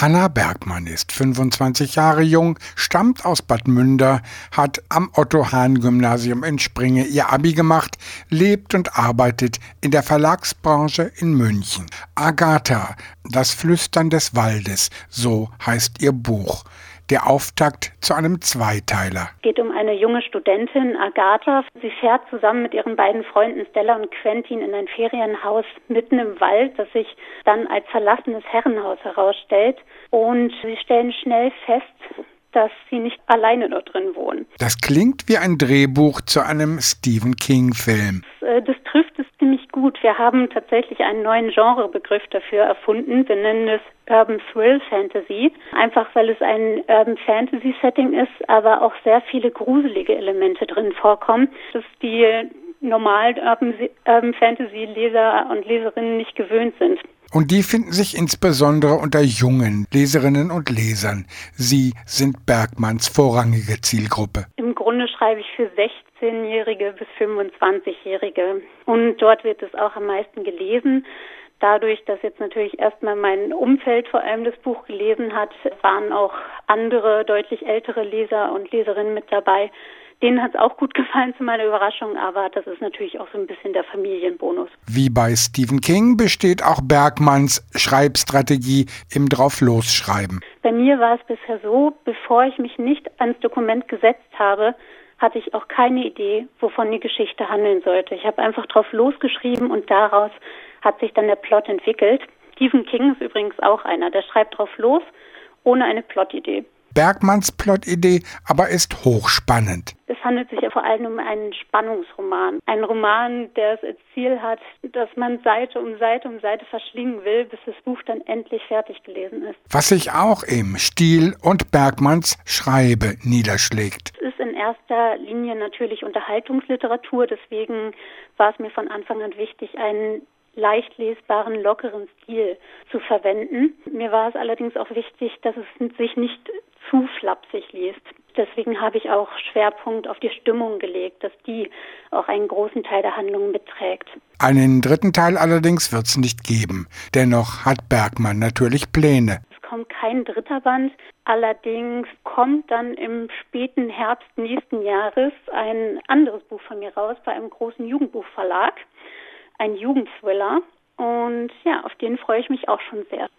Hanna Bergmann ist 25 Jahre jung, stammt aus Bad Münder, hat am Otto-Hahn-Gymnasium in Springe ihr Abi gemacht, lebt und arbeitet in der Verlagsbranche in München. Agatha, das Flüstern des Waldes, so heißt ihr Buch der Auftakt zu einem Zweiteiler. Es geht um eine junge Studentin, Agatha. Sie fährt zusammen mit ihren beiden Freunden Stella und Quentin in ein Ferienhaus mitten im Wald, das sich dann als verlassenes Herrenhaus herausstellt. Und sie stellen schnell fest, dass sie nicht alleine dort drin wohnen. Das klingt wie ein Drehbuch zu einem Stephen King-Film. Das, äh, das trifft ziemlich gut. Wir haben tatsächlich einen neuen Genrebegriff dafür erfunden. Wir nennen es Urban Thrill Fantasy, einfach weil es ein Urban Fantasy Setting ist, aber auch sehr viele gruselige Elemente drin vorkommen, dass die normalen Urban, Urban Fantasy Leser und Leserinnen nicht gewöhnt sind. Und die finden sich insbesondere unter jungen Leserinnen und Lesern. Sie sind Bergmanns vorrangige Zielgruppe. Im Grunde schreibe ich für 16-Jährige bis 25-Jährige. Und dort wird es auch am meisten gelesen. Dadurch, dass jetzt natürlich erstmal mein Umfeld vor allem das Buch gelesen hat, waren auch andere, deutlich ältere Leser und Leserinnen mit dabei, Denen hat es auch gut gefallen zu meiner Überraschung, aber das ist natürlich auch so ein bisschen der Familienbonus. Wie bei Stephen King besteht auch Bergmanns Schreibstrategie im Drauflosschreiben. Bei mir war es bisher so, bevor ich mich nicht ans Dokument gesetzt habe, hatte ich auch keine Idee, wovon die Geschichte handeln sollte. Ich habe einfach drauf losgeschrieben und daraus hat sich dann der Plot entwickelt. Stephen King ist übrigens auch einer, der schreibt drauf los, ohne eine Plotidee. Bergmanns Plotidee aber ist hochspannend. Es handelt sich ja vor allem um einen Spannungsroman. Ein Roman, der es als Ziel hat, dass man Seite um Seite um Seite verschlingen will, bis das Buch dann endlich fertig gelesen ist. Was sich auch im Stil und Bergmanns Schreibe niederschlägt. Es ist in erster Linie natürlich Unterhaltungsliteratur, deswegen war es mir von Anfang an wichtig, einen leicht lesbaren, lockeren Stil zu verwenden. Mir war es allerdings auch wichtig, dass es sich nicht zu flapsig liest. Deswegen habe ich auch Schwerpunkt auf die Stimmung gelegt, dass die auch einen großen Teil der Handlung mitträgt. Einen dritten Teil allerdings wird es nicht geben. Dennoch hat Bergmann natürlich Pläne. Es kommt kein dritter Band. Allerdings kommt dann im späten Herbst nächsten Jahres ein anderes Buch von mir raus bei einem großen Jugendbuchverlag. Ein Jugendthriller. Und ja, auf den freue ich mich auch schon sehr.